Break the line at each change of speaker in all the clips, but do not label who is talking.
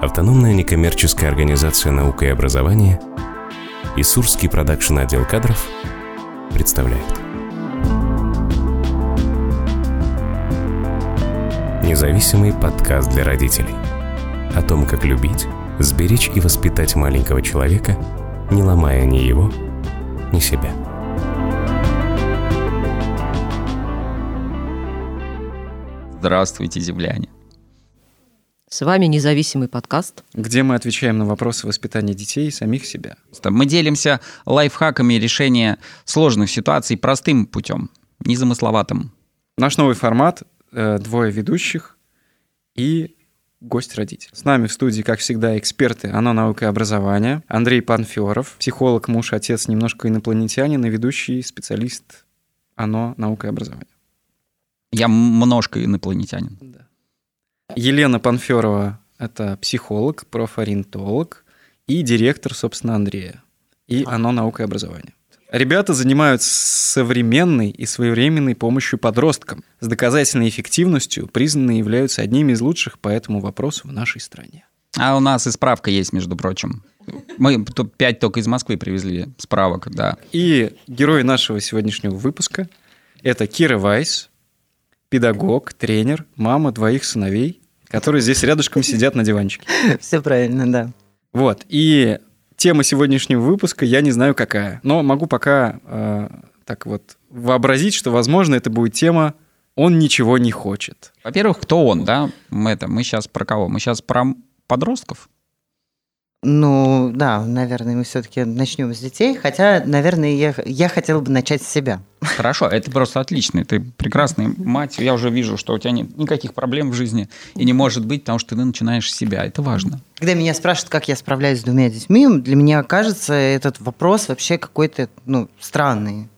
Автономная некоммерческая организация «Наука и образование» и Сурский продакшн отдел кадров представляют. Независимый подкаст для родителей. О том, как любить, сберечь и воспитать маленького человека, не ломая ни его, ни себя.
Здравствуйте, земляне.
С вами независимый подкаст.
где мы отвечаем на вопросы воспитания детей и самих себя.
Мы делимся лайфхаками решения сложных ситуаций простым путем, незамысловатым.
Наш новый формат э, двое ведущих и гость-родитель. С нами в студии, как всегда, эксперты «Оно. Наука и образование». Андрей Панферов, психолог, муж, отец, немножко инопланетянин и ведущий специалист «Оно. Наука и образование».
Я немножко инопланетянин.
Елена Панферова – это психолог, профориентолог и директор, собственно, Андрея. И «Оно. Наука и образование». Ребята занимаются современной и своевременной помощью подросткам. С доказательной эффективностью признаны являются одними из лучших по этому вопросу в нашей стране.
А у нас и справка есть, между прочим. Мы пять только из Москвы привезли справок, да.
И герой нашего сегодняшнего выпуска – это Кира Вайс, педагог, тренер, мама двоих сыновей, которые здесь рядышком сидят на диванчике.
Все правильно, да.
Вот, и тема сегодняшнего выпуска я не знаю какая, но могу пока э, так вот вообразить, что, возможно, это будет тема «Он ничего не хочет».
Во-первых, кто он, да? Мы, это, мы сейчас про кого? Мы сейчас про подростков?
Ну, да, наверное, мы все-таки начнем с детей, хотя, наверное, я, я хотела бы начать с себя.
Хорошо, это просто отлично. Ты прекрасная мать. Я уже вижу, что у тебя нет никаких проблем в жизни и не может быть, потому что ты начинаешь с себя. Это важно.
Когда меня спрашивают, как я справляюсь с двумя детьми, для меня кажется этот вопрос вообще какой-то ну, странный.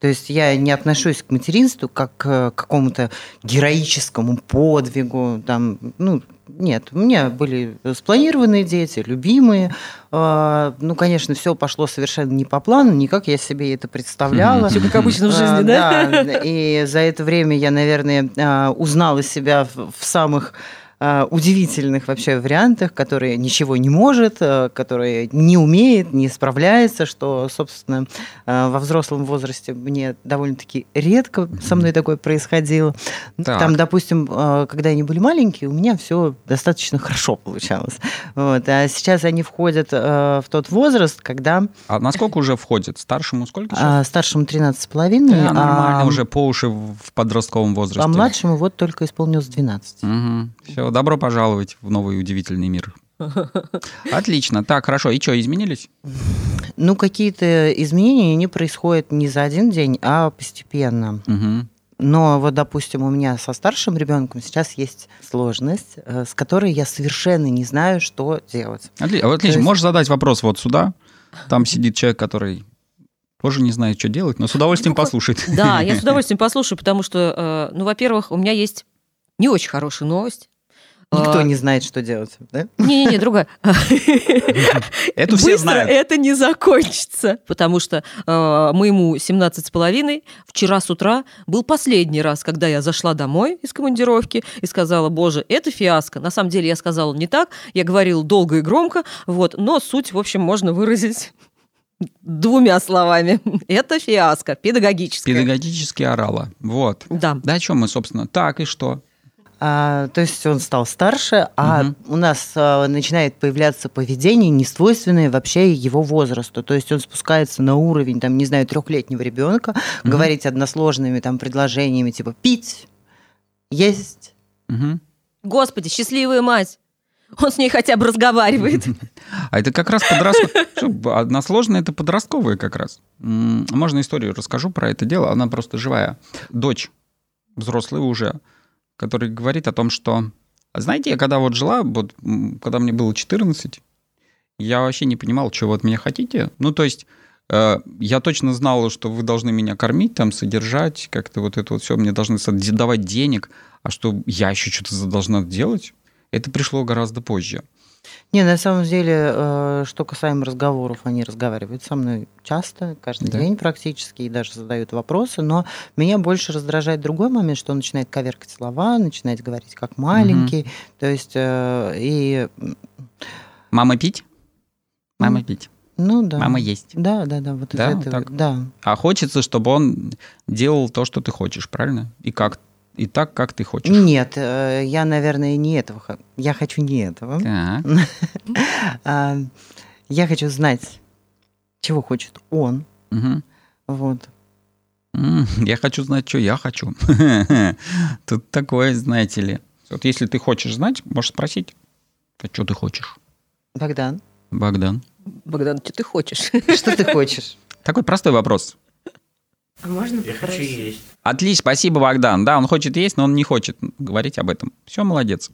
То есть я не отношусь к материнству как к какому-то героическому подвигу. Там, ну, нет, у меня были спланированные дети, любимые. А, Ну, конечно, все пошло совершенно не по плану, не как я себе это представляла.
Все как обычно в жизни,
А,
да?
Да, и за это время я, наверное, а, узнала себя в самых удивительных вообще вариантах, которые ничего не может, а, которые не умеет, не справляется, что, собственно, а, во взрослом возрасте мне довольно-таки редко со мной такое происходило.
Так.
Там, допустим, когда они были маленькие, у меня все достаточно хорошо получалось. Вот. А сейчас они входят в тот возраст, когда
А насколько уже входит? Старшему сколько сейчас?
а, старшему 13,5,
Да, нормально,
а,
уже по уши в подростковом возрасте.
а младшему вот только исполнилось 12.
Все, добро пожаловать в новый удивительный мир. Отлично. Так, хорошо. И что, изменились?
Ну, какие-то изменения не происходят не за один день, а постепенно.
Мгм.
Но вот, допустим, у меня со старшим ребенком сейчас есть сложность, э, с которой я совершенно не знаю, что делать.
Отли- а, Отлично.
есть-
Можешь задать вопрос вот сюда. Там сидит человек, который тоже не знает, что делать, но с удовольствием послушает.
Да, я с удовольствием послушаю, потому что, э, ну, во-первых, у меня есть не очень хорошая новость.
Никто
А,
не знает, что делать, да?
Не-не-не, другая.
Это все знают.
это не закончится, потому что э, моему 17 с половиной вчера с утра был последний раз, когда я зашла домой из командировки и сказала, боже, это фиаско. На самом деле я сказала не так, я говорила долго и громко, вот, но суть, в общем, можно выразить двумя словами. Это фиаско, педагогическое.
Педагогически орала. Вот.
Да.
Да, о чем мы, собственно? Так и что?
А, то есть он стал старше, а
Мгм.
у нас а, начинает появляться поведение, не свойственное вообще его возрасту. То есть он спускается на уровень, там, не знаю, трехлетнего ребенка,
Мгм.
говорить односложными там предложениями, типа пить, есть.
Мгм.
Господи, счастливая мать. Он с ней хотя бы разговаривает.
А это как раз подростковое. Односложное это подростковое как раз. Можно историю расскажу про это дело. Она просто живая. Дочь, взрослая уже, который говорит о том, что... Знаете, я когда вот жила, вот, когда мне было 14, я вообще не понимал, что вы от меня хотите. Ну, то есть э, я точно знал, что вы должны меня кормить, там, содержать, как-то вот это вот все, мне должны давать денег, а что я еще что-то должна делать, это пришло гораздо позже.
Не, на самом деле, э, что касаемо разговоров, они разговаривают со мной часто, каждый
Да.
день практически, и даже задают вопросы, но меня больше раздражает другой момент, что он начинает коверкать слова, начинает говорить как маленький, то есть, э, и,
Мама пить? Мама пить.
ну да.
Мама есть.
Да, да, да, вот из
Да,
этого,
так?
да.
А хочется, чтобы он делал то, что ты хочешь, правильно? И как и так, как ты хочешь.
Нет, э, я, наверное, не этого. Я хочу не этого.
Так.
А, Я хочу знать, чего хочет он. Вот.
Я хочу знать, что я хочу. Тут такое, знаете ли. Вот если ты хочешь знать, можешь спросить, а что ты хочешь,
Богдан,
Богдан.
Богдан, что ты хочешь?
что ты хочешь?
Такой простой вопрос.
А можно
Я хочу есть.
Отлично, спасибо, Богдан. Да, он хочет есть, но он не хочет говорить об этом. Все, молодец.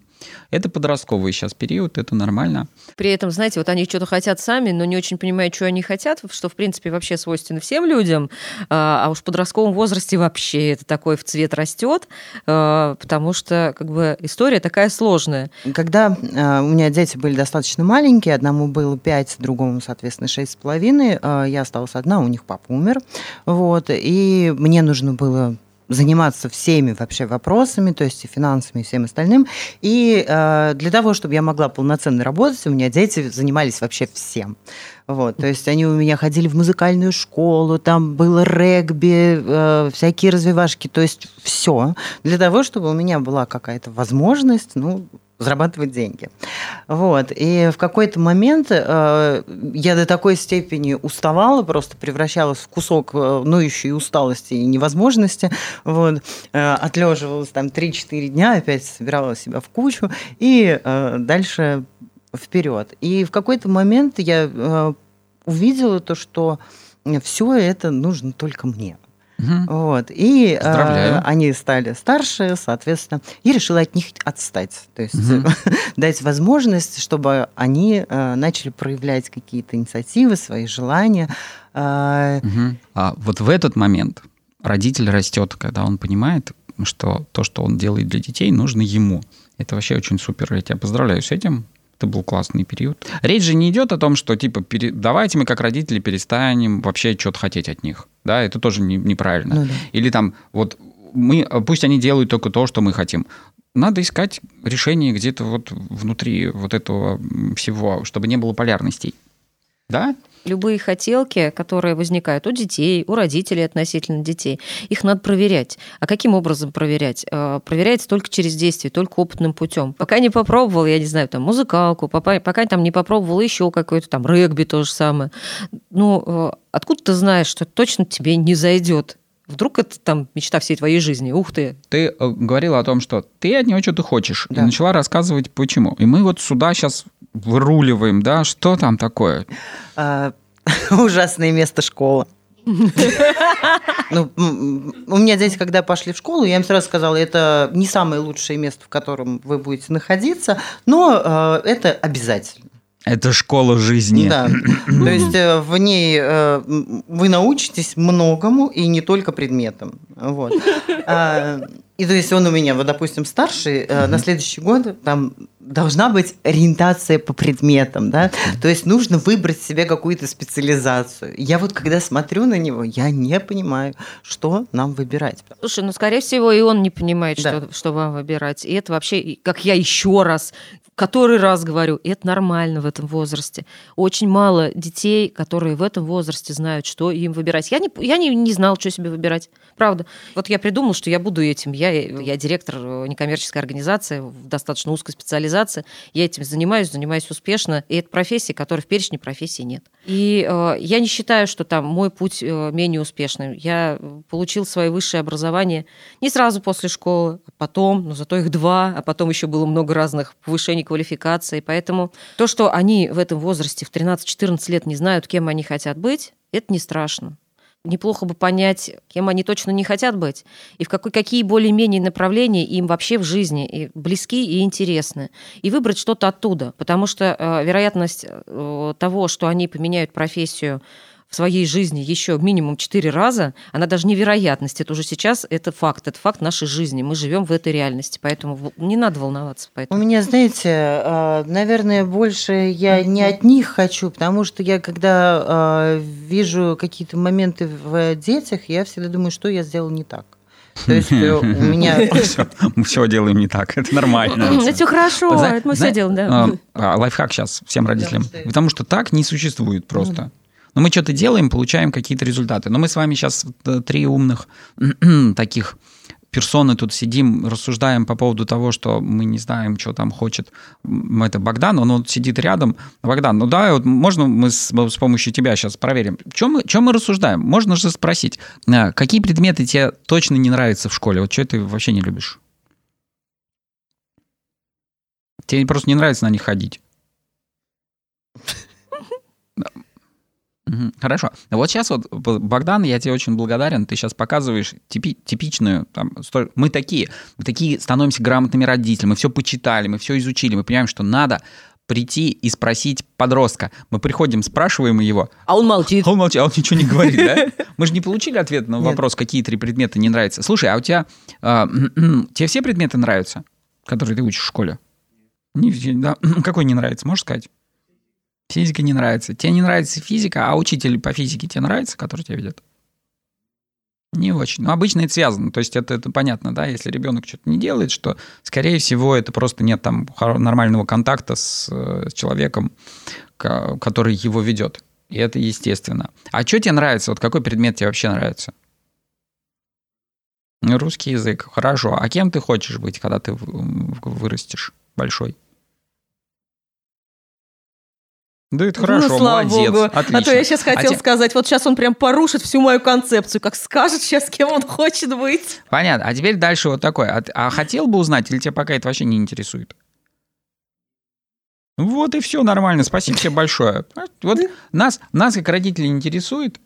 Это подростковый сейчас период, это нормально.
При этом, знаете, вот они что-то хотят сами, но не очень понимают, что они хотят, что, в принципе, вообще свойственно всем людям. А а уж в подростковом возрасте вообще это такой в цвет растет, а, потому что как бы история такая сложная.
Когда э, у меня дети были достаточно маленькие, одному было 5, другому, соответственно, шесть с половиной, э, я осталась одна, у них папа умер, вот, и мне нужно было заниматься всеми вообще вопросами, то есть и финансами, и всем остальным. И э, для того, чтобы я могла полноценно работать, у меня дети занимались вообще всем. Вот, то есть они у меня ходили в музыкальную школу, там было регби, э, всякие развивашки, то есть все для того, чтобы у меня была какая-то возможность, ну, зарабатывать деньги. Вот. И в какой-то момент э, я до такой степени уставала, просто превращалась в кусок э, ноющей усталости и невозможности. Вот. Э, отлеживалась там 3-4 дня, опять собирала себя в кучу и э, дальше вперед. И в какой-то момент я э, увидела то, что все это нужно только мне.
Мгм.
Вот. И э, они стали старше, соответственно, и решила от них отстать. То есть
Мгм.
дать возможность, чтобы они э, начали проявлять какие-то инициативы, свои желания. Э,
Мгм. А вот в этот момент родитель растет, когда он понимает, что то, что он делает для детей, нужно ему. Это вообще очень супер. Я тебя поздравляю с этим. Это был классный период. Речь же не идет о том, что типа пере- давайте мы как родители перестанем вообще что-то хотеть от них. Да, это тоже не- неправильно.
ну да.
Или там вот мы, пусть они делают только то, что мы хотим. Надо искать решение где-то вот внутри вот этого всего, чтобы не было полярностей. Да?
Любые хотелки, которые возникают у детей, у родителей относительно детей, их надо проверять. А каким образом проверять? Э, Проверяется только через действие, только опытным путем. Пока не попробовал, я не знаю, там музыкалку, пока, пока там не попробовал еще какой-то там регби то же самое. Ну, э, откуда ты знаешь, что точно тебе не зайдет? Вдруг это там мечта всей твоей жизни? Ух ты!
Ты э, говорила о том, что ты от него что-то хочешь,
Да.
и начала рассказывать, почему. И мы вот сюда сейчас выруливаем, да, что там такое?
А, Ужасное место школа. Ну, у меня дети, когда пошли в школу, я им сразу сказала, это не самое лучшее место, в котором вы будете находиться, но э, это обязательно.
Это школа жизни.
Да. То есть э, в ней э, вы научитесь многому и не только предметам. Вот. А, И то есть он у меня, вот, допустим, старший, э, на следующий год там должна быть ориентация по предметам, да, то есть нужно выбрать себе какую-то специализацию. Я вот когда смотрю на него, я не понимаю, что нам выбирать.
Слушай, ну, скорее всего, и он не понимает,
Да.
что, что вам выбирать. И это вообще, как я еще раз, который раз говорю, это нормально в этом возрасте. Очень мало детей, которые в этом возрасте знают, что им выбирать. Я не, я не, не знала, что себе выбирать. Правда. Вот я придумала, что я буду этим. Я, я директор некоммерческой организации достаточно узкой специализации. Я этим занимаюсь, занимаюсь успешно. И это профессия, которой в перечне профессий нет. И э, я не считаю, что там мой путь э, менее успешный. Я получил свое высшее образование не сразу после школы, а потом, но зато их два, а потом еще было много разных повышений квалификации. Поэтому то, что они в этом возрасте в 13-14 лет не знают, кем они хотят быть, это не страшно. Неплохо бы понять, кем они точно не хотят быть, и в какой, какие более-менее направления им вообще в жизни и близки и интересны, и выбрать что-то оттуда, потому что э, вероятность э, того, что они поменяют профессию в своей жизни еще минимум четыре раза, она даже не вероятность, это уже сейчас, это факт, это факт нашей жизни. Мы живем в этой реальности, поэтому не надо волноваться.
У
Поэтому.
меня, знаете, э, наверное, больше я не от них хочу, потому что я, когда э, вижу какие-то моменты в детях, я всегда думаю, что я сделал не так. То есть э, у меня...
Мы все делаем не так, это нормально.
Это все хорошо, это мы все делаем, да.
а, а, Лайфхак сейчас всем родителям. Потому что так не существует просто. Но мы что-то делаем, получаем какие-то результаты. Но мы с вами сейчас э, три умных таких персоны тут сидим, рассуждаем по поводу того, что мы не знаем, что там хочет это Богдан, он вот сидит рядом. Богдан, ну давай, вот можно мы с, с помощью тебя сейчас проверим. Чем мы, чем мы рассуждаем? Можно же спросить, а, какие предметы тебе точно не нравятся в школе? Вот что ты вообще не любишь? Тебе просто не нравится на них ходить. Да. Мгм, Хорошо. Вот сейчас вот, Богдан, я тебе очень благодарен. Ты сейчас показываешь типи- типичную... Там, сто- мы такие, мы такие становимся грамотными родителями. Мы все почитали, мы все изучили. Мы понимаем, что надо прийти и спросить подростка. Мы приходим, спрашиваем его,
А он молчит.
а он молчит, а он ничего не говорит, да? Мы же не получили ответ на вопрос, какие три предмета не нравятся. Слушай, а у тебя... а, тебе все предметы нравятся, которые ты учишь в школе? Не да. Какой не нравится, можешь сказать? Физика не нравится. Тебе не нравится физика, а учитель по физике тебе нравится, который тебя ведет? Не очень. Ну, обычно это связано. То есть это, это понятно, да, если ребенок что-то не делает, что, скорее всего, это просто нет там нормального контакта с, э, с человеком, ко- который его ведет. И это естественно. А что тебе нравится? Вот какой предмет тебе вообще нравится? Русский язык. Хорошо. А кем ты хочешь быть, когда ты вырастешь большой? Да это хорошо,
ну, слава
молодец,
богу.
отлично.
А то я сейчас
А
хотел
те-
сказать, вот сейчас он прям порушит всю мою концепцию, как скажет сейчас, кем он хочет быть.
Понятно. А теперь дальше вот такое. А, а хотел бы узнать, или тебя пока это вообще не интересует? Вот и все нормально. Спасибо тебе большое. Вот нас, нас как родителей интересует,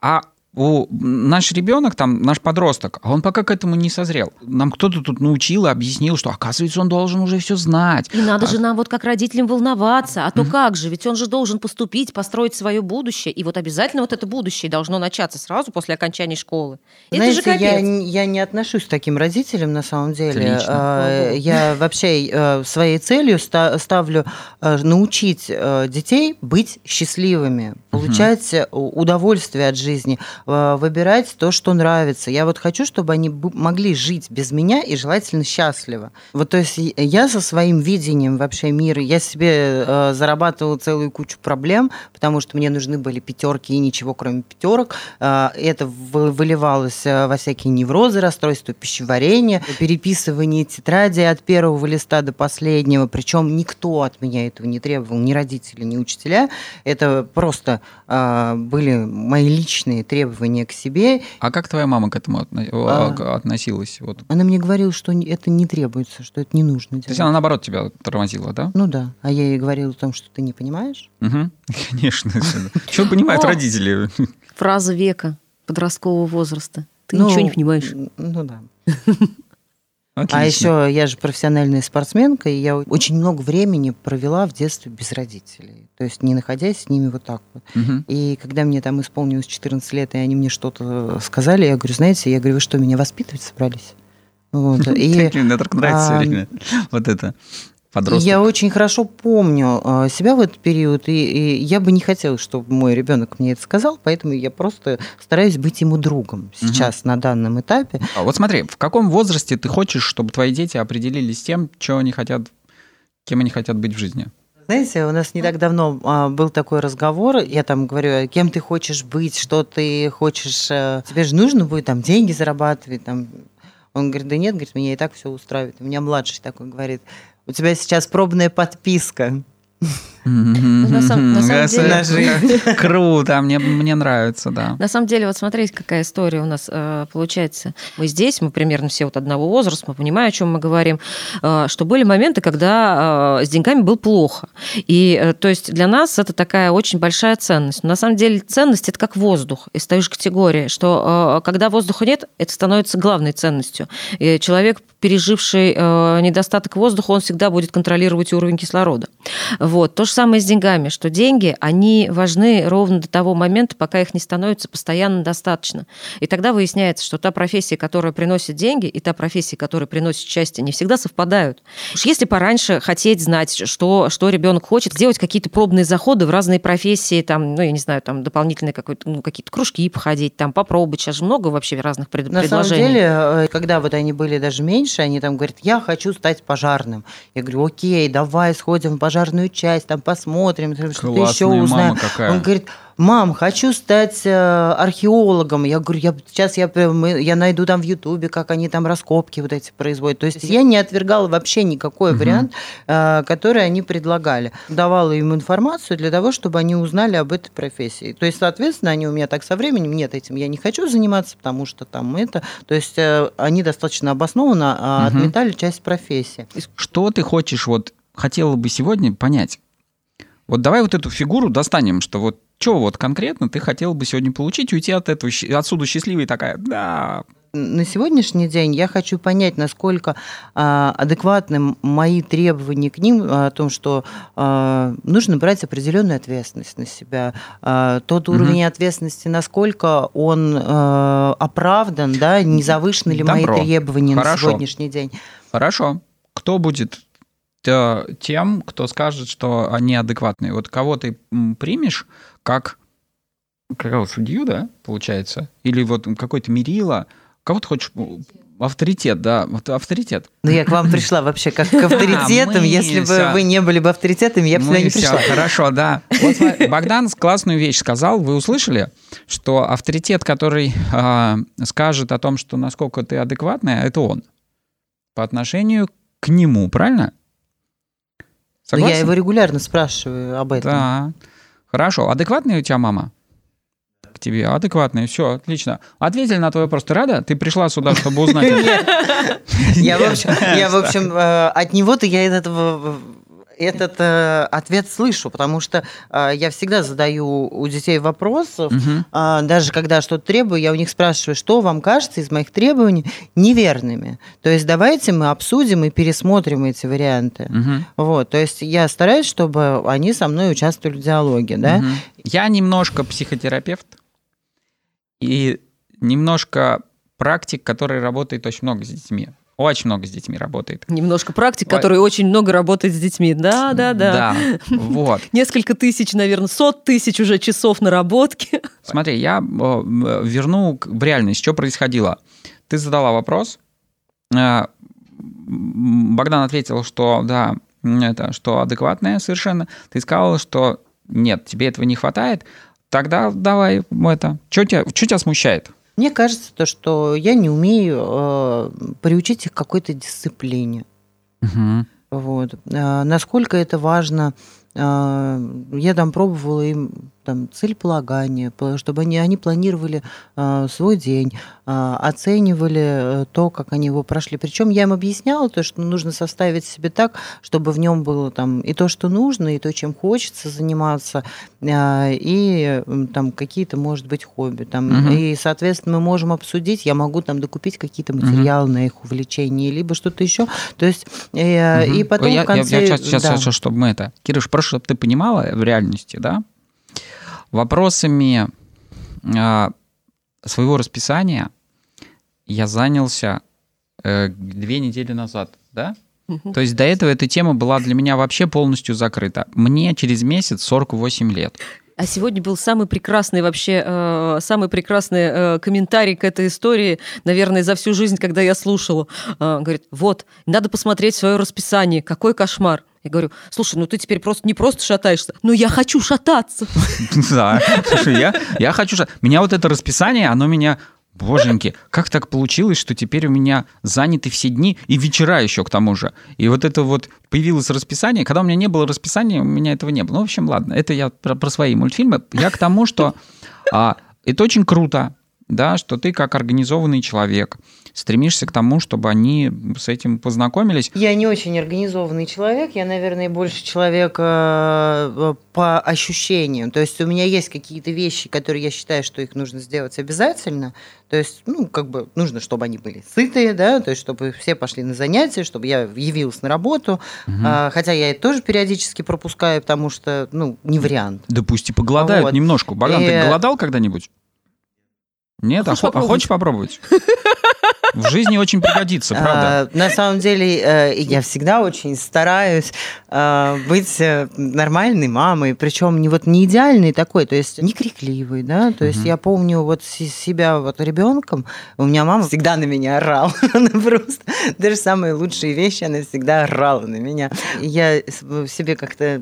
а у, наш ребенок, там, наш подросток, а он пока к этому не созрел. Нам кто-то тут научил и объяснил, что, оказывается, он должен уже все знать.
И надо
А-
же нам вот как родителям волноваться, а то как же, ведь он же должен поступить, построить свое будущее, и вот обязательно вот это будущее должно начаться сразу после окончания школы. это же
Знаете, я, я не отношусь к таким родителям на самом деле.
Отлично.
А. Я вообще э, своей целью ста- ставлю э, научить э, детей быть счастливыми, получать э, удовольствие от жизни, э, выбирать то, что нравится. Я вот хочу, чтобы они могли жить без меня и желательно счастливо. Вот то есть я со своим видением вообще мира, я себе э, зарабатывала целую кучу проблем, потому что мне нужны были пятерки и ничего кроме пятерок. Это вы- выливалось во всякие неврозы, расстройства пищеварения, переписывание тетради от первого листа до последнего. Причем никто от меня этого не требовал, ни родители, ни учителя. Это просто э, были мои личные требования к себе.
А как твоя мама к этому отно-
А.
относилась? Вот.
Она мне говорила, что это не требуется, что это не нужно
То есть
делать.
она, наоборот, тебя тормозила, да?
Ну да. А я ей говорила о том, что ты не понимаешь.
Угу. Конечно. Что понимают родители?
Фраза века подросткового возраста. Ты
Ну,
ничего не понимаешь.
Ну да.
Отлично.
А еще я же профессиональная спортсменка, и я очень много времени провела в детстве без родителей. То есть не находясь с ними вот так вот.
Мгм.
И когда мне там исполнилось 14 лет, и они мне что-то сказали, я говорю, знаете, я говорю, вы что, меня воспитывать собрались? Вот. И
Мне так нравится
а,
время. Вот это. Подросток.
Я очень хорошо помню э, себя в этот период, и, и я бы не хотела, чтобы мой ребенок мне это сказал, поэтому я просто стараюсь быть ему другом сейчас на данном этапе.
А Вот смотри, в каком возрасте ты хочешь, чтобы твои дети определились тем, что они хотят, кем они хотят быть в жизни?
Знаете, у нас не так давно а, был такой разговор, я там говорю, «А кем ты хочешь быть, что ты хочешь, э, тебе же нужно будет там деньги зарабатывать, там. Он говорит, да нет, говорит, меня и так все устраивает. У меня младший такой говорит, у тебя сейчас пробная подписка.
На сам- на самом деле-
жизнь.
Круто, мне, мне нравится, да.
На самом деле, вот смотрите, какая история у нас э, получается. Мы здесь, мы примерно все вот одного возраста, мы понимаем, о чем мы говорим, э, что были моменты, когда э, с деньгами было плохо. И э, то есть для нас это такая очень большая ценность. Но на самом деле ценность это как воздух из той же категории, что э, когда воздуха нет, это становится главной ценностью. И человек, переживший э, недостаток воздуха, он всегда будет контролировать уровень кислорода. Вот. То же самое с деньгами, что деньги, они важны ровно до того момента, пока их не становится постоянно достаточно. И тогда выясняется, что та профессия, которая приносит деньги, и та профессия, которая приносит счастье, не всегда совпадают. Уж если пораньше хотеть знать, что, что ребенок хочет, сделать какие-то пробные заходы в разные профессии, там, ну, я не знаю, там дополнительные ну, какие-то кружки походить, там попробовать. Сейчас же много вообще разных пред,
На
предложений.
самом деле, э, когда вот они были даже меньше, они там говорят, я хочу стать пожарным. Я говорю, окей, давай сходим в пожарную часть, там посмотрим, что-то еще узнаем.
какая.
Он говорит, мам, хочу стать э, археологом. Я говорю, я, сейчас я, прям- мы- я найду там в Ютубе, как они там раскопки вот эти производят. То есть я не отвергала вообще никакой
Мгм.
вариант, э, который они предлагали. Давала им информацию для того, чтобы они узнали об этой профессии. То есть, соответственно, они у меня так со временем, нет, этим я не хочу заниматься, потому что там это... То есть э, они достаточно обоснованно
Мгм.
отметали часть профессии.
Что ты хочешь, вот, хотела бы сегодня понять? Вот давай вот эту фигуру достанем, что вот что вот конкретно ты хотела бы сегодня получить, уйти от этого, отсюда счастливой такая, да,
на сегодняшний день я хочу понять, насколько а, адекватны мои требования к ним а, о том, что а, нужно брать определенную ответственность на себя. А, тот уровень ответственности, насколько он а, оправдан, да, не завышены ли мои
Добро.
требования на
Хорошо.
сегодняшний день.
Хорошо. Кто будет тем, кто скажет, что они адекватные? Вот кого ты примешь как какого судью, да, получается? Или вот какой-то мерила? Кого ты хочешь? Авторитет, да, вот авторитет.
Ну, я к вам пришла вообще как к авторитетам.
мы
Если бы вы не были бы авторитетами, я бы сюда не пришла.
Хорошо, да. Вот Богдан классную вещь сказал. Вы услышали, что авторитет, который а, скажет о том, что насколько ты адекватная, это он. По отношению к нему, правильно?
Но
Согласен?
я его регулярно спрашиваю об этом.
Да. Хорошо. Адекватная у тебя мама? К тебе адекватная. Все, отлично. Ответили на твой вопрос. Ты рада? Ты пришла сюда, чтобы узнать.
Я, в общем, я, в общем э, от него-то я этот, в- этот э, ответ слышу, потому что э, я всегда задаю у детей вопросов,
Мгм.
а, даже когда что-то требую, я у них спрашиваю, что вам кажется из моих требований неверными. То есть давайте мы обсудим и пересмотрим эти варианты.
Мгм.
Вот, то есть я стараюсь, чтобы они со мной участвовали в диалоге, да.
Мгм. Я немножко психотерапевт и немножко практик, который работает очень много с детьми. Очень много с детьми работает.
Немножко практик,
Ой.
который очень много работает с детьми. Да, да, да.
Да, вот.
Несколько тысяч, наверное, сот тысяч уже часов наработки.
Смотри, я э, верну в реальность, что происходило. Ты задала вопрос, э, Богдан ответил, что да, это, что адекватная совершенно. Ты сказала, что нет, тебе этого не хватает. Тогда давай это. Что тебя, чё тебя смущает?
Мне кажется, то, что я не умею э, приучить их к какой-то дисциплине.
Мгм.
Вот. А, насколько это важно, а, я там пробовала им там, целеполагание, по- чтобы они, они планировали а, свой день, а, оценивали э, то, как они его прошли. Причем я им объясняла то, что нужно составить себе так, чтобы в нем было там и то, что нужно, и то, чем хочется заниматься, а, и там какие-то, может быть, хобби. Там,
Мгм.
И, соответственно, мы можем обсудить, я могу там докупить какие-то материалы на их увлечение, либо что-то еще. То есть э,
Мгм.
и потом
я, я-
в конце...
я сейчас, сейчас,
да.
сейчас, чтобы мы это... Кирюш, просто чтобы ты понимала в реальности, да, вопросами а, своего расписания я занялся э, две недели назад, да? То есть до этого эта тема была для меня вообще полностью закрыта. Мне через месяц 48 лет.
А сегодня был самый прекрасный вообще, э, самый прекрасный э, комментарий к этой истории, наверное, за всю жизнь, когда я слушала. Э, говорит, вот, надо посмотреть свое расписание, какой кошмар. Я говорю, слушай, ну ты теперь просто не просто шатаешься, но я хочу шататься.
Да, слушай, я, я хочу... же- Меня вот это расписание, оно меня... Боженьки, как так получилось, что теперь у меня заняты все дни и вечера еще к тому же. И вот это вот появилось расписание. Когда у меня не было расписания, у меня этого не было. Ну, в общем, ладно, это я про, про свои мультфильмы. Я к тому, что а, это очень круто. да, что ты как организованный человек стремишься к тому, чтобы они с этим познакомились.
Я не очень организованный человек, я, наверное, больше человек э, по ощущениям. То есть у меня есть какие-то вещи, которые я считаю, что их нужно сделать обязательно. То есть, ну, как бы нужно, чтобы они были сытые, да, то есть, чтобы все пошли на занятия, чтобы я явилась на работу.
Мгм.
А, хотя я это тоже периодически пропускаю, потому что, ну, не вариант.
Да пусть и поголодают
Вот.
немножко. Богдан, ты
И-
голодал когда-нибудь? Нет, а,
Хочешь
хо- а
попробовать?
хочешь попробовать? В жизни очень пригодится, правда.
А, на самом деле, э, я всегда очень стараюсь э, быть э, нормальной мамой, причем не вот не идеальной такой, то есть не крикливой, да, то есть я помню вот себя вот ребенком, у меня мама всегда на меня орала, она просто даже самые лучшие вещи она всегда орала на меня. Я себе как-то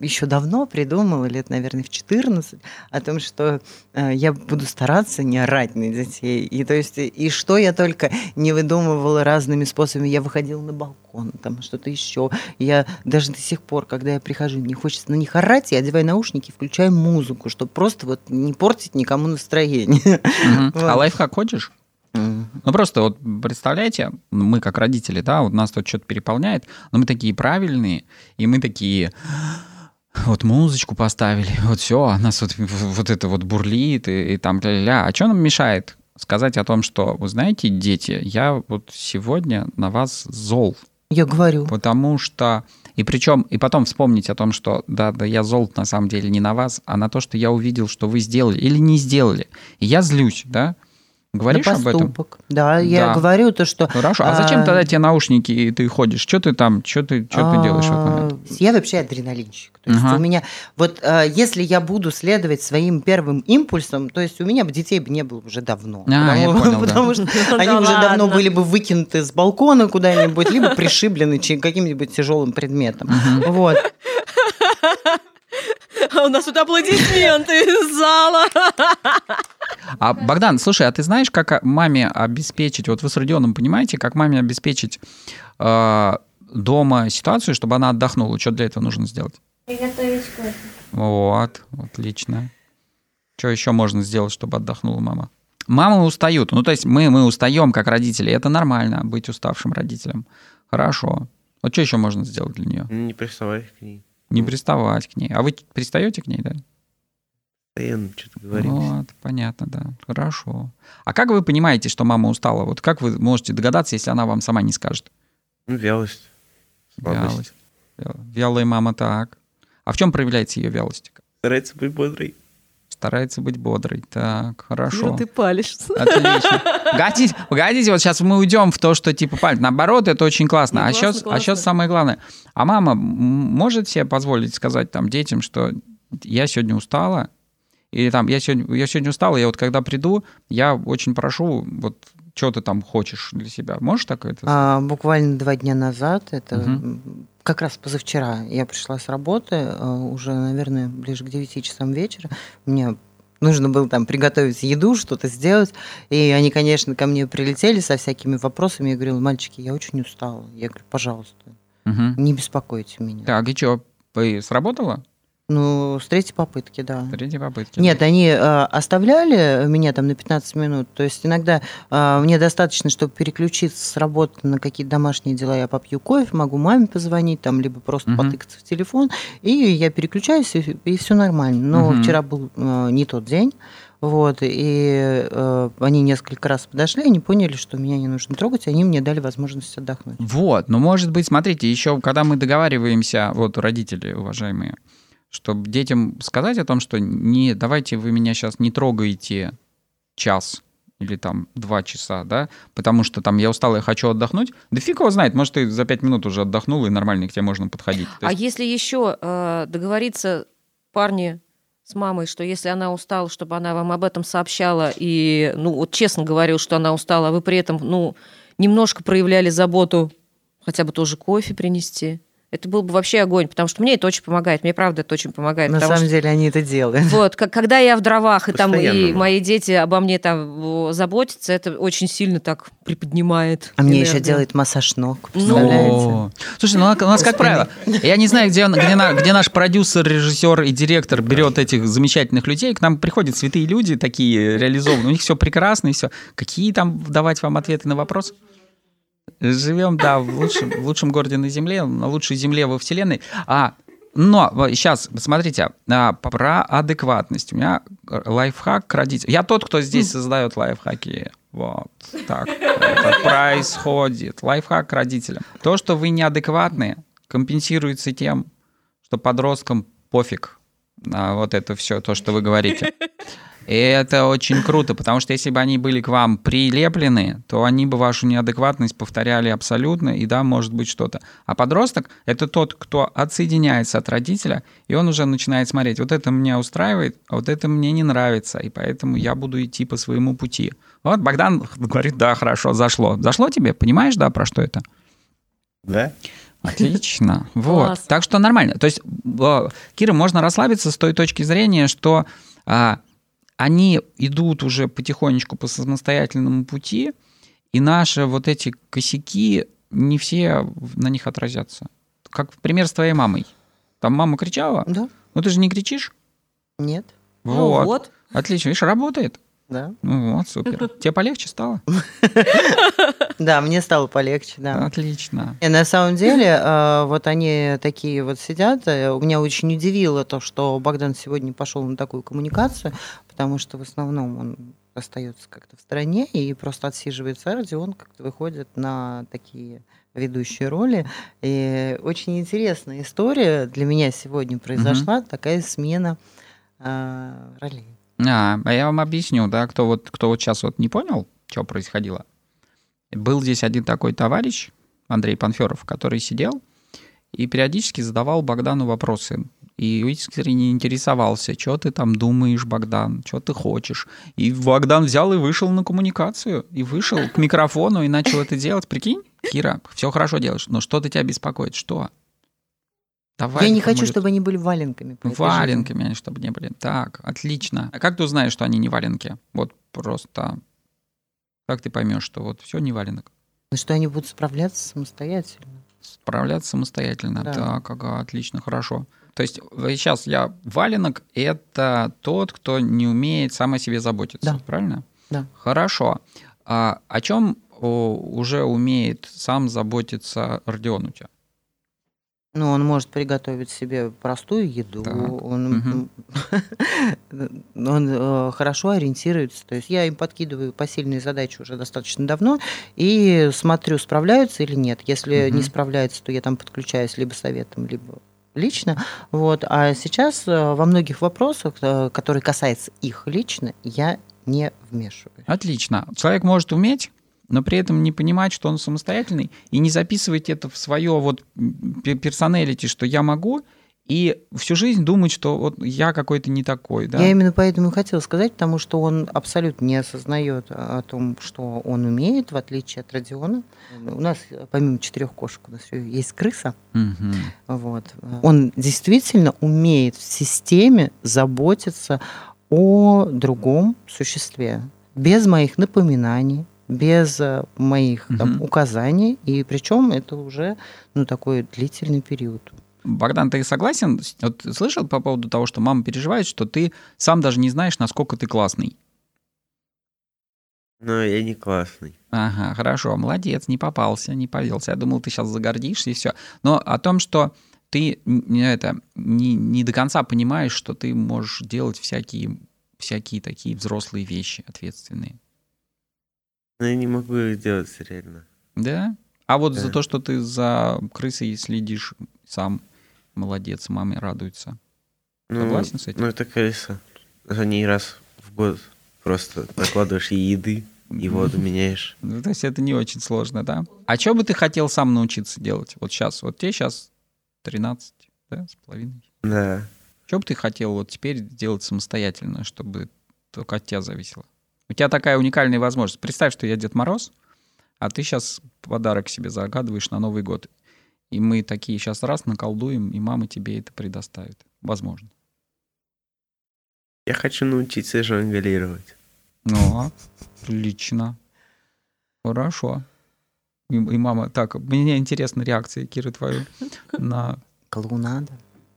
еще давно придумала, лет, наверное, в 14, о том, что я буду стараться не орать на детей. И то есть, и что я только не выдумывала разными способами. Я выходила на балкон, там что-то еще. Я даже до сих пор, когда я прихожу, мне хочется на них орать, я одеваю наушники, включаю музыку, чтобы просто вот не портить никому настроение. Вот.
А лайфхак хочешь? Ну просто вот представляете, мы как родители, да, вот нас тут что-то переполняет, но мы такие правильные, и мы такие, вот музычку поставили, вот все, нас вот, вот это вот бурлит, и, и там ля-ля. А что нам мешает сказать о том, что, вы знаете, дети, я вот сегодня на вас зол,
Я говорю.
потому что... И причем, и потом вспомнить о том, что да, да, я зол на самом деле не на вас, а на то, что я увидел, что вы сделали или не сделали. И я злюсь, да? Говоришь
на
об этом?
Да, я
Да.
говорю то, что...
Хорошо. А зачем
а,
тогда тебе наушники, и ты ходишь? Что ты там, что ты, что ты делаешь в этот момент?
А, Я вообще адреналинщик. То есть
Ага.
у меня вот а, если я буду следовать своим первым импульсам, то есть у меня бы детей бы не было уже давно.
А, я понял, да.
потому что они
Да
уже давно были бы выкинуты с балкона куда-нибудь, либо пришиблены каким-нибудь тяжелым предметом. Вот.
У нас тут аплодисменты из зала.
А, Богдан, слушай, а ты знаешь, как а, маме обеспечить, вот вы с Родионом понимаете, как маме обеспечить э, дома ситуацию, чтобы она отдохнула? Что для этого нужно сделать?
Приготовить кофе.
Вот, отлично. Что еще можно сделать, чтобы отдохнула мама? Мамы устают. Ну, то есть мы, мы устаем как родители. Это нормально, быть уставшим родителем. Хорошо. Вот что еще можно сделать для нее?
Не приставай к ней.
Не приставать к ней. А вы пристаете к ней, да?
Постоянно что-то говорим.
Вот, понятно, да. Хорошо. А как вы понимаете, что мама устала? Вот как вы можете догадаться, если она вам сама не скажет?
Ну, вялость. Слабость.
Вялость. Вя- Вялая мама так. А в чем проявляется ее вялость?
Старается быть бодрой.
Старается быть бодрой. Так, хорошо.
Ну, ты палишься.
Отлично. Погодите, погодите, вот сейчас мы уйдем в то, что типа палец. Наоборот, это очень классно.
Ну,
а,
классно,
сейчас, а
классно.
сейчас самое главное. А мама может себе позволить сказать там детям, что я сегодня устала, или там я сегодня, я сегодня устала, я вот когда приду, я очень прошу, вот что ты там хочешь для себя. Можешь такое? это
А, буквально два дня назад, это
Мгм.
Как раз позавчера, я пришла с работы, а, уже, наверное, ближе к 9 часам вечера. Мне нужно было там приготовить еду, что-то сделать. И они, конечно, ко мне прилетели со всякими вопросами. Я говорила, мальчики, я очень устала. Я говорю, пожалуйста,
Мгм.
не беспокойте меня.
Так, и что, сработало?
Ну, с третьей попытки, да.
Третьей попытки.
Нет, они э, оставляли меня там на 15 минут. То есть иногда э, мне достаточно, чтобы переключиться с работы на какие-то домашние дела. Я попью кофе, могу маме позвонить, там, либо просто
Мгм.
потыкаться в телефон, и я переключаюсь, и, все нормально. Но
Мгм.
вчера был э, не тот день. Вот, и э, они несколько раз подошли, они поняли, что меня не нужно трогать, и они мне дали возможность отдохнуть.
Вот, ну может быть, смотрите, еще когда мы договариваемся, вот родители уважаемые, чтобы детям сказать о том, что не давайте вы меня сейчас не трогаете час или там два часа, да, потому что там я устал, я хочу отдохнуть. Да фиг его знает, может, ты за пять минут уже отдохнул, и нормально к тебе можно подходить. То
А
есть-
если еще э, договориться парни с мамой, что если она устала, чтобы она вам об этом сообщала и, ну, вот честно говорил, что она устала, а вы при этом, ну, немножко проявляли заботу, хотя бы тоже кофе принести, Это был бы вообще огонь, потому что мне это очень помогает. Мне правда это очень помогает.
На самом
что-
деле они это делают.
Вот, как- когда я в дровах, и там и мои дети обо мне там заботятся, это очень сильно так приподнимает.
А мне еще делает массаж ног,
Ну.
представляете?
О. Слушай, ну у нас, как правило, я не знаю, где, где, где наш продюсер, режиссер и директор берет этих замечательных людей. К нам приходят святые люди, такие реализованные. У них все прекрасно и все. Какие там давать вам ответы на вопрос? Живем, да, в лучшем, в лучшем городе на Земле, на лучшей Земле во Вселенной. А, но сейчас, смотрите, а, про адекватность. У меня лайфхак к родителям. Я тот, кто здесь создает лайфхаки. Вот так это происходит. Лайфхак к родителям. То, что вы неадекватные, компенсируется тем, что подросткам пофиг на вот это все, то, что вы говорите. И это очень круто, потому что если бы они были к вам прилеплены, то они бы вашу неадекватность повторяли абсолютно, и да, может быть что-то. А подросток — это тот, кто отсоединяется от родителя, и он уже начинает смотреть, вот это меня устраивает, а вот это мне не нравится, и поэтому я буду идти по своему пути. Вот Богдан говорит, да, хорошо, зашло. Зашло тебе? Понимаешь, да, про что это?
Да?
Отлично. Вот.
Класс.
Так что нормально. То есть, э, Кира, можно расслабиться с той точки зрения, что а, они идут уже потихонечку по самостоятельному пути, и наши вот эти косяки не все на них отразятся. Как пример с твоей мамой. Там мама кричала,
Да?
ну ты же не кричишь.
Нет?
Ну
Вот.
вот.
Отлично. Видишь, работает.
Да?
Ну вот, супер. Тебе полегче стало?
Да, мне стало полегче, да.
Отлично.
И на самом деле, э, вот они такие вот сидят. э, Меня очень удивило то, что Богдан сегодня пошел на такую коммуникацию, потому что в основном он остается как-то в стороне и просто отсиживается, а Родион как-то выходит на такие ведущие роли. И очень интересная история для меня сегодня произошла, такая смена э, ролей.
А, а я вам объясню, да, кто вот, кто вот сейчас вот не понял, что происходило. Был здесь один такой товарищ, Андрей Панферов, который сидел и периодически задавал Богдану вопросы. И искренне интересовался, что ты там думаешь, Богдан, что ты хочешь. И Богдан взял и вышел на коммуникацию, и вышел к микрофону и начал это делать. Прикинь, Кира, все хорошо делаешь, но что-то тебя беспокоит? Что? Давай
Я не хочу,
формулируй.
чтобы они были валенками. этой жизни.
Валенками они, чтобы не были. Так, отлично. А как ты узнаешь, что они не валенки? Вот просто... Как ты поймешь, что вот все не валенок?
Ну, Что они будут справляться самостоятельно.
Справляться самостоятельно.
Да.
Так, ага, отлично, хорошо. То есть сейчас я валенок — это тот, кто не умеет сам о себе заботиться,
Да.
правильно?
Да.
Хорошо. А о чем уже умеет сам заботиться Родион у тебя?
Ну, он может приготовить себе простую еду,
Так,
он,
мгм.
он э, хорошо ориентируется. То есть я им подкидываю посильные задачи уже достаточно давно и смотрю, справляются или нет. Если
Мгм.
не справляются, то я там подключаюсь либо советом, либо лично. Вот. А сейчас э, во многих вопросах, э, которые касаются их лично, я не вмешиваюсь.
Отлично. Человек может уметь, но при этом не понимать, что он самостоятельный, и не записывать это в свое вот персоналити, что я могу, и всю жизнь думать, что вот я какой-то не такой, да?
Я именно поэтому и хотела сказать, потому что он абсолютно не осознает о том, что он умеет, в отличие от Родиона. У нас, помимо четырех кошек, у нас есть крыса.
Мгм.
Вот. Он действительно умеет в системе заботиться о другом существе. Без моих напоминаний, без э, моих там,
Мгм.
указаний. И причем это уже ну, такой длительный период.
Богдан, ты согласен? Вот слышал по поводу того, что мама переживает, что ты сам даже не знаешь, насколько ты классный?
Но я не классный.
Ага, хорошо, молодец, не попался, не повелся. Я думал, ты сейчас загордишься и все. Но о том, что ты не, это, не, не до конца понимаешь, что ты можешь делать всякие, всякие такие взрослые вещи ответственные.
Но я не могу их делать реально.
Да? А вот за
Да.
то, что ты за крысой следишь сам, молодец, маме радуется.
Ну,
Согласен с этим?
Ну, это колесо. За ней раз в год просто накладываешь ей еды и воду меняешь.
Ну, то есть это не очень сложно, да? А что бы ты хотел сам научиться делать? Вот сейчас, вот тебе сейчас 13, да, с половиной.
Да.
Что бы ты хотел вот теперь делать самостоятельно, чтобы только от тебя зависело? У тебя такая уникальная возможность. Представь, что я Дед Мороз, а ты сейчас подарок себе загадываешь на Новый год. И мы такие сейчас раз наколдуем, и мама тебе это предоставит. Возможно.
Я хочу научиться жонглировать.
Ну, отлично. Хорошо. И, и мама, так, мне интересна реакция Киры твою на...
Клоунада.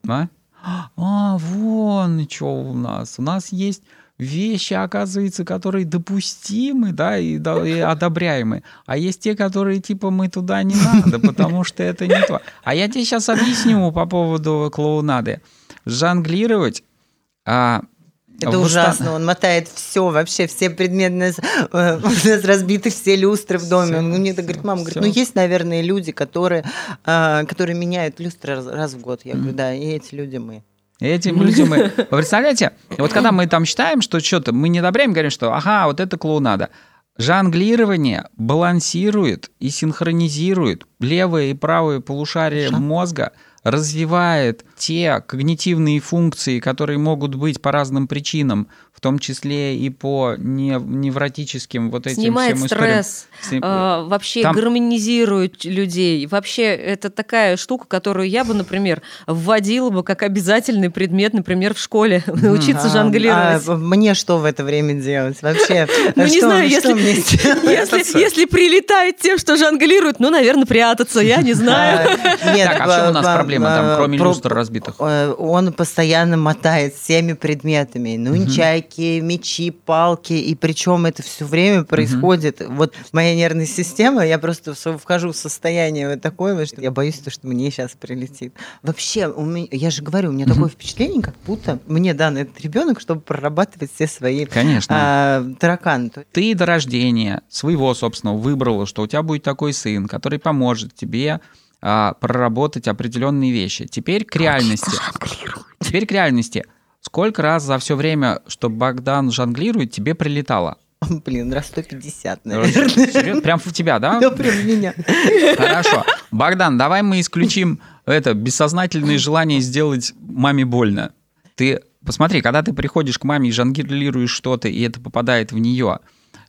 А? А, вон что у нас. У нас есть вещи, оказывается, которые допустимы, да, и, да, и одобряемы. А есть те, которые типа мы туда не надо, потому что это не то. А я тебе сейчас объясню по поводу клоунады. Жонглировать а,
Это
в
ужасно, он мотает все, вообще все предметы, у нас, э, у нас разбиты все люстры в доме.
Всё,
Он мне так говорит, мама, говорит,
всё.
ну есть, наверное, люди, которые, а, которые меняют люстры раз, раз в год. Я говорю,
Мгм.
да, и эти люди мы.
Этим людям мы... Вы представляете? Вот когда мы там считаем, что что-то мы не одобряем, говорим, что ага, вот это клоунада. Жонглирование балансирует и синхронизирует левое и правое полушарие
Ша.
мозга, развивает те когнитивные функции, которые могут быть по разным причинам, в том числе и по не- невротическим вот этим
Снимает
всем историям.
стресс,
С-
а, вообще
Там-
гармонизирует людей. Вообще это такая штука, которую я бы, например, вводила бы как обязательный предмет, например, в школе, научиться
А,
жонглировать.
а мне что в это время делать? Вообще,
Ну, не
что-
знаю,
что
если-? Если, если прилетает тем, что жонглирует, ну, наверное, прятаться, я не знаю.
А, Нет,
Так, а в чем у нас
а,
проблема там,
а,
кроме
про-
люстр разбитых?
Э, Он постоянно мотает всеми предметами. Нунчаки, мечи, палки. И причем это все время происходит. Вот моя нервная система, я просто вхожу в состояние вот такое, что я боюсь, то, что мне сейчас прилетит. Вообще, у меня, я же говорю, у меня такое впечатление, как будто мне дан этот ребенок, чтобы прорабатывать все свои
Конечно.
а, тараканы.
Ты до рождения своего собственного выбрала, что у тебя будет такой сын, который поможет тебе а, проработать определенные вещи. Теперь к реальности. Теперь к реальности. Сколько раз за все время, что Богдан жонглирует, тебе прилетало?
Блин, раз 150, наверное.
Прям в тебя, да?
Да, прям в меня.
Хорошо. Богдан, давай мы исключим это бессознательное желание сделать маме больно. Ты посмотри, когда ты приходишь к маме и жонглируешь что-то, и это попадает в нее,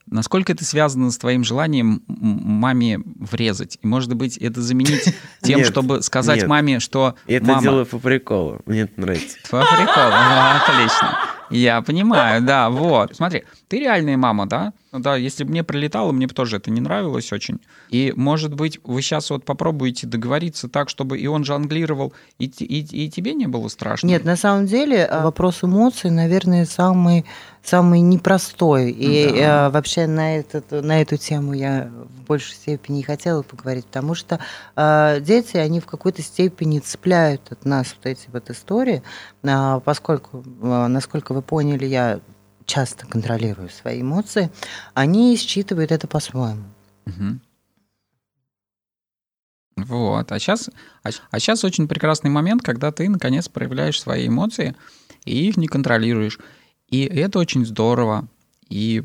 насколько это связано с твоим желанием маме врезать? И, может быть, это заменить тем,
Нет,
чтобы сказать
нет.
маме, что
Я это
мама...
делаю по приколу. Мне это нравится.
Твой прикол. Ну, отлично. Я понимаю, да, вот. Смотри, ты реальная мама, да? Ну Да, если бы мне прилетало, мне бы тоже это не нравилось очень. И, может быть, вы сейчас вот попробуете договориться так, чтобы и он жонглировал, и, и, и тебе не было страшно?
Нет, на самом деле а, вопрос эмоций, наверное, самый, самый непростой. И
Да.
э, вообще на, этот, на эту тему я в большей степени не хотела поговорить, потому что э, дети, они в какой-то степени цепляют от нас вот эти вот истории, а, поскольку, э, насколько вы поняли, я часто контролирую свои эмоции, они считывают это по-своему.
Мгм. Вот. А сейчас, а, сейчас очень прекрасный момент, когда ты, наконец, проявляешь свои эмоции и их не контролируешь. И это очень здорово. И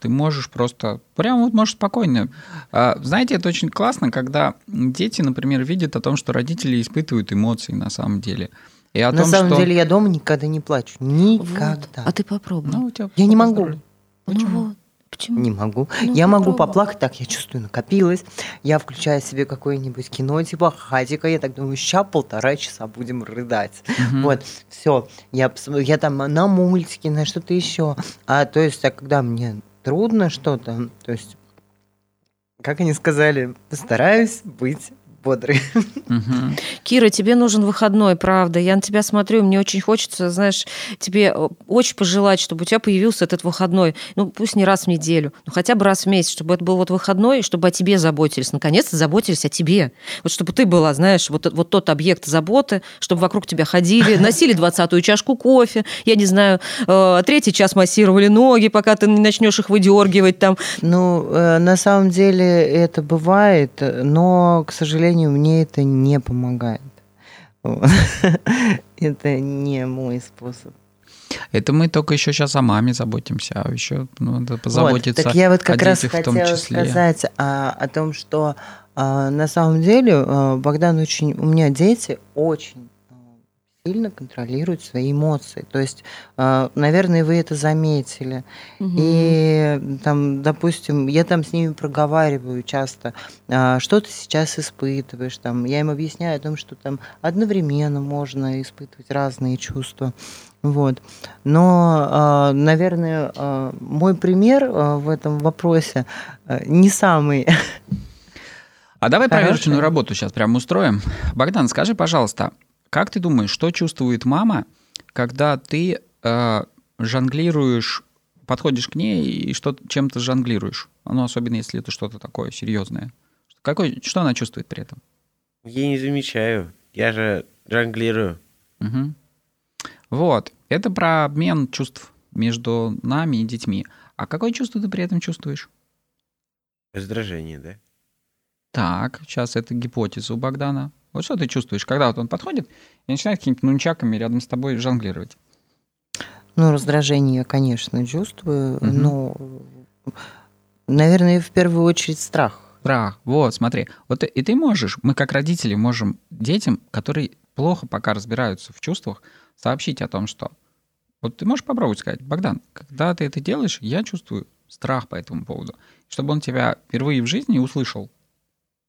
ты можешь просто, прям вот можешь спокойно. А, Знаете, это очень классно, когда дети, например, видят о том, что родители испытывают эмоции на самом деле. И о
на
том,
самом
что...
деле я дома никогда не плачу. Никогда.
А ты попробуй.
Ну, у тебя
Я не могу.
поздравляю.
Ну вот, почему?
Не могу.
Ну,
я могу
попробуй.
поплакать, так я чувствую, накопилось. Я включаю себе какое-нибудь кино, типа хатика, я так думаю, ща полтора часа будем рыдать.
Мгм.
Вот, все. Я, я там на мультики, на что-то еще. А то есть, а когда мне трудно что-то, то есть, как они сказали, постараюсь быть бодрой.
Мгм.
Кира, тебе нужен выходной, правда. Я на тебя смотрю, мне очень хочется, знаешь, тебе э, очень пожелать, чтобы у тебя появился этот выходной. Ну, пусть не раз в неделю, но хотя бы раз в месяц, чтобы это был вот выходной, чтобы о тебе заботились. Наконец-то заботились о тебе. Вот чтобы ты была, знаешь, вот, вот тот объект заботы, чтобы вокруг тебя ходили, носили двадцатую чашку кофе, я не знаю, э, третий час массировали ноги, пока ты не начнешь их выдергивать там.
Ну, э, на самом деле это бывает, но, к сожалению, мне это не помогает. Это не мой способ.
Это мы только еще сейчас о маме заботимся, а еще надо позаботиться
Вот, так я вот как
о
раз
детях в том
хотела сказать а, о том, что а, на самом деле а, Богдан очень... У меня дети очень сильно контролирует свои эмоции. То есть, э, наверное, вы это заметили.
Мгм.
И там, допустим, я там с ними проговариваю часто, а, что ты сейчас испытываешь. Там, я им объясняю о том, что там одновременно можно испытывать разные чувства. Вот. Но, а, наверное, мой пример в этом вопросе не самый.
А давай
Хорошая.
проверочную работу сейчас прям устроим. Богдан, скажи, пожалуйста, как ты думаешь, что чувствует мама, когда ты э, жонглируешь, подходишь к ней и что чем-то жонглируешь? Ну, особенно если это что-то такое серьезное. Какой, что она чувствует при этом?
Я не замечаю. Я же жонглирую.
Мгм. Вот. Это про обмен чувств между нами и детьми. А какое чувство ты при этом чувствуешь?
Раздражение, да?
Так, сейчас это гипотеза у Богдана. Вот что ты чувствуешь, когда вот он подходит и начинает какими-то нунчаками рядом с тобой жонглировать?
Ну, раздражение я, конечно, чувствую,
Мгм.
но, наверное, в первую очередь страх.
Страх. Вот, смотри. Вот и ты можешь, мы как родители можем детям, которые плохо пока разбираются в чувствах, сообщить о том, что вот ты можешь попробовать сказать, Богдан, когда ты это делаешь, я чувствую страх по этому поводу. Чтобы он тебя впервые в жизни услышал.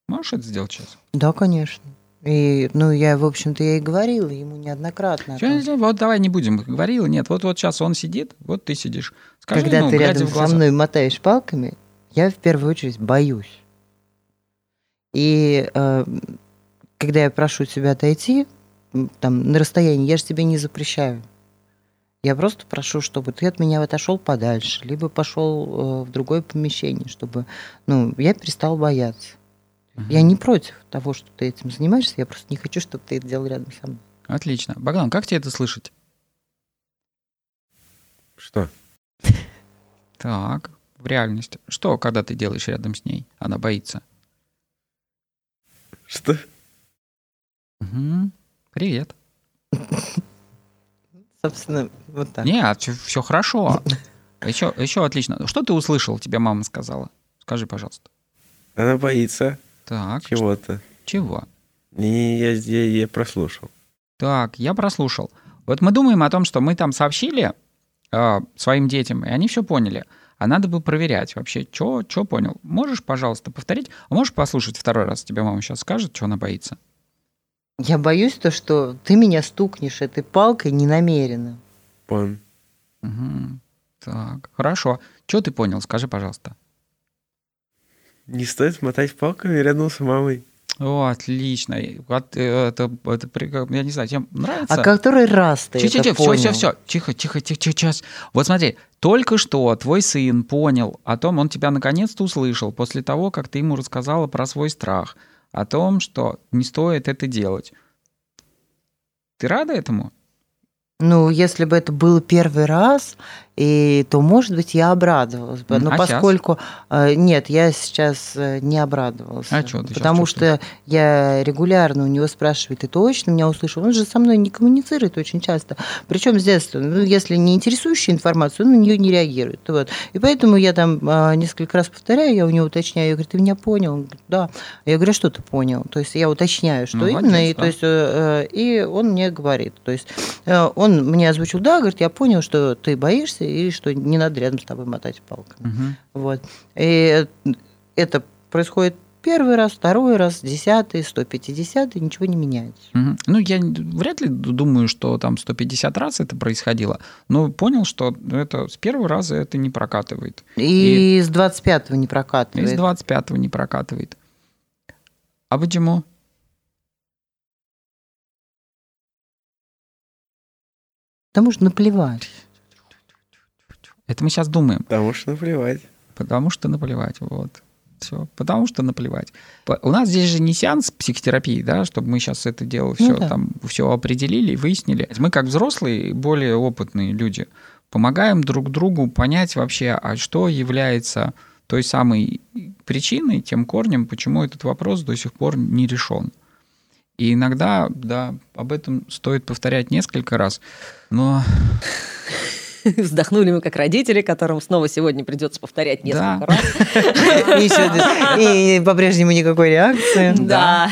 Можешь это сделать сейчас?
Да, конечно. И, ну, я, в общем-то, я и говорила ему неоднократно. о том,
Вот давай не будем. Говорила, нет, вот вот сейчас он сидит, вот ты сидишь. Скажи
Когда
ему,
ты рядом со мной мотаешь палками, я в первую очередь боюсь. И э, когда я прошу тебя отойти, там, на расстоянии, я же тебе не запрещаю. Я просто прошу, чтобы ты от меня отошел подальше, либо пошел э, в другое помещение, чтобы ну, я перестал бояться. Я не против того, что ты этим занимаешься, я просто не хочу, чтобы ты это делал рядом со мной.
Отлично. Богдан, как тебе это слышать?
Что?
Так, в реальности. Что, когда ты делаешь рядом с ней? Она боится.
Что?
Мгм. Привет.
Собственно, вот так.
Нет, все хорошо. Еще, еще отлично. Что ты услышал, тебе мама сказала? Скажи, пожалуйста.
Она боится
Так,
чего-то.
чего?
Не, я, я, я прослушал.
Так, я прослушал. Вот мы думаем о том, что мы там сообщили э, своим детям, и они все поняли. А надо бы проверять вообще, что понял. Можешь, пожалуйста, повторить? А можешь послушать второй раз? Тебе мама сейчас скажет, что она боится.
Я боюсь то, что ты меня стукнешь этой палкой ненамеренно.
Пон.
Мгм. Так, хорошо. Что ты понял? Скажи, пожалуйста.
Не стоит мотать палками рядом с мамой.
О, отлично. Э, Это, это, прик- я не знаю, тебе нравится?
А который раз ты
Тихо,
это
тихо, все, все, все. Тихо, тихо, тихо, тихо, сейчас. Вот смотри, только что твой сын понял о том, он тебя наконец-то услышал после того, как ты ему рассказала про свой страх, о том, что не стоит это делать. Ты рада этому?
Ну, если бы это был первый раз, и, то, может быть, я обрадовалась бы. Но
а
поскольку... э, нет, я сейчас э, не обрадовалась.
А чё ты
Потому что я регулярно у него спрашиваю, ты точно меня услышал? Он же со мной не коммуницирует очень часто. Причем с детства. Ну, если не интересующая информация, он на нее не реагирует. Вот. И поэтому я там а, несколько раз повторяю, я у него уточняю, я говорю, ты меня понял? Он говорит, да. Я говорю, «А что ты понял? То есть я уточняю, что
Ну,
именно,
молодец,
и,
да.
то есть, э, э, и он мне говорит. То есть э, он мне озвучил, да, говорит, я понял, что ты боишься и что не надо рядом с тобой мотать палками.
Мгм.
Вот. И это происходит первый раз, второй раз, десятый, сто пятидесятый, ничего не меняется.
Мгм. Ну, я вряд ли думаю, что там 150 раз это происходило, но понял, что это с первого раза это не прокатывает.
И, с 25-го не
И
прокатывает.
с 25-го не прокатывает. А почему?
Потому что наплевать.
Это мы сейчас думаем.
Потому что наплевать.
Потому что наплевать, вот. Все. Потому что наплевать. У нас здесь же не сеанс психотерапии, да, чтобы мы сейчас это дело все
Ну да.
там все определили и выяснили. Мы как взрослые, более опытные люди, помогаем друг другу понять вообще, а что является той самой причиной, тем корнем, почему этот вопрос до сих пор не решен. И иногда, да, об этом стоит повторять несколько раз, но
Вздохнули мы как родители, которым снова сегодня придется повторять несколько раз.
И, по-прежнему никакой реакции.
Да.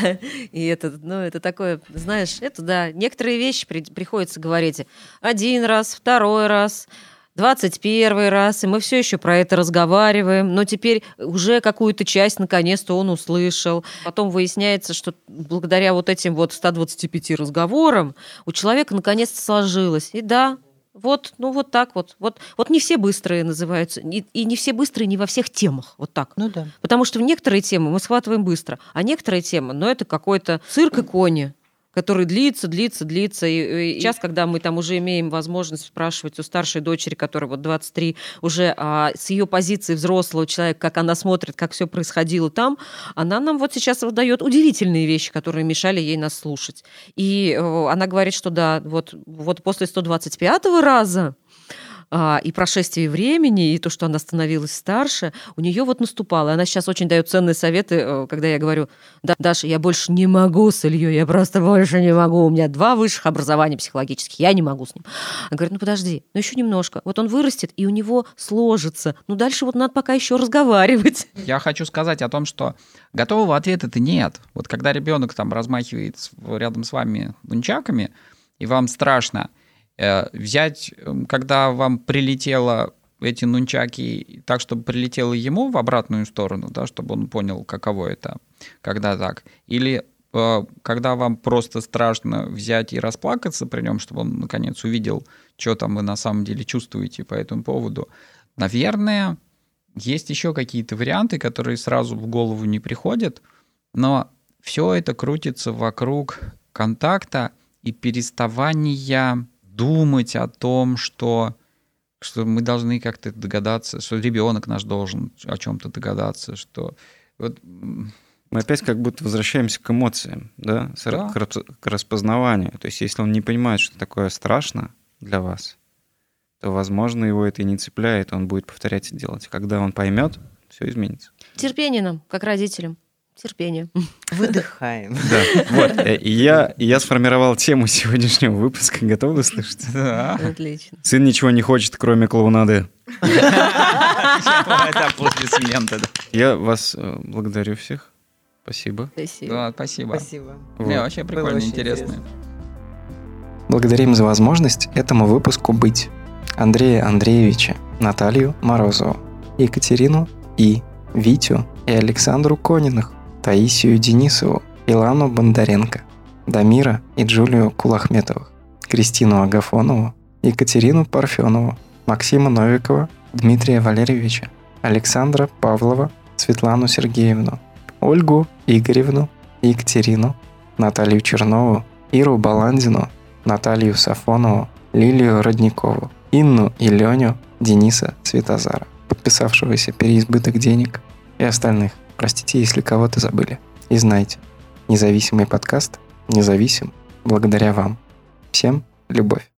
И это, ну, это такое, знаешь, это да, некоторые вещи при- приходится говорить один раз, второй раз, двадцать первый раз, и мы все еще про это разговариваем, но теперь уже какую-то часть наконец-то он услышал. Потом выясняется, что благодаря вот этим вот 125 разговорам у человека наконец-то сложилось. И да, вот, ну вот так вот. Вот, вот не все быстрые называются, и, и не все быстрые не во всех темах. Вот так.
Ну да.
Потому что в некоторые темы мы схватываем быстро, а некоторые темы, ну, это какой-то цирк и кони который длится, длится, длится. И, и сейчас, когда мы там уже имеем возможность спрашивать у старшей дочери, которая вот 23, уже а, с ее позиции взрослого человека, как она смотрит, как все происходило там, она нам вот сейчас выдает удивительные вещи, которые мешали ей нас слушать. И э, она говорит, что да, вот, вот после 125 раза а, и прошествие времени, и то, что она становилась старше, у нее вот наступало. Она сейчас очень дает ценные советы, э, когда я говорю, да, Даша, я больше не могу с Ильей, я просто больше не могу. У меня два высших образования психологических, я не могу с ним. Она говорит, ну подожди, ну еще немножко. Вот он вырастет, и у него сложится. Ну дальше вот надо пока еще разговаривать.
Я хочу сказать о том, что готового ответа-то нет. Вот когда ребенок там размахивает рядом с вами нунчаками, и вам страшно взять, эм, когда вам прилетело эти нунчаки так, чтобы прилетело ему в обратную сторону, да, чтобы он понял, каково это, когда так. Или э, когда вам просто страшно взять и расплакаться при нем, чтобы он наконец увидел, что там вы на самом деле чувствуете по этому поводу. Наверное, есть еще какие-то варианты, которые сразу в голову не приходят, но все это крутится вокруг контакта и переставания думать о том, что, что мы должны как-то догадаться, что ребенок наш должен о чем-то догадаться, что вот,
Мы опять как будто возвращаемся к эмоциям, да,
Да.
К распознаванию. То есть, если он не понимает, что такое страшно для вас, то, возможно, его это и не цепляет, он будет повторять и делать. Когда он поймет, все изменится.
Терпение нам, как родителям. Терпение.
Выдыхаем.
Да, вот. э, И я, я сформировал тему сегодняшнего выпуска. Готовы услышать?
да.
Отлично.
Сын ничего не хочет, кроме клоунады.
Это аплодисменты. да.
Я вас э, благодарю всех. Спасибо.
Спасибо.
Да, спасибо.
Спасибо.
Не,
Вот.
вообще
Было
прикольно,
очень
интересно.
Благодарим за возможность этому выпуску быть. Андрея Андреевича, Наталью Морозову, Екатерину И, Витю и Александру Кониных, Таисию Денисову, Илану Бондаренко, Дамира и Джулию Кулахметовых, Кристину Агафонову, Екатерину Парфенову, Максима Новикова, Дмитрия Валерьевича, Александра Павлова, Светлану Сергеевну, Ольгу Игоревну, Екатерину, Наталью Чернову, Иру Баландину, Наталью Сафонову, Лилию Родникову, Инну и Леню, Дениса Светозара, подписавшегося переизбыток денег и остальных. Простите, если кого-то забыли. И знайте, независимый подкаст независим благодаря вам. Всем любовь.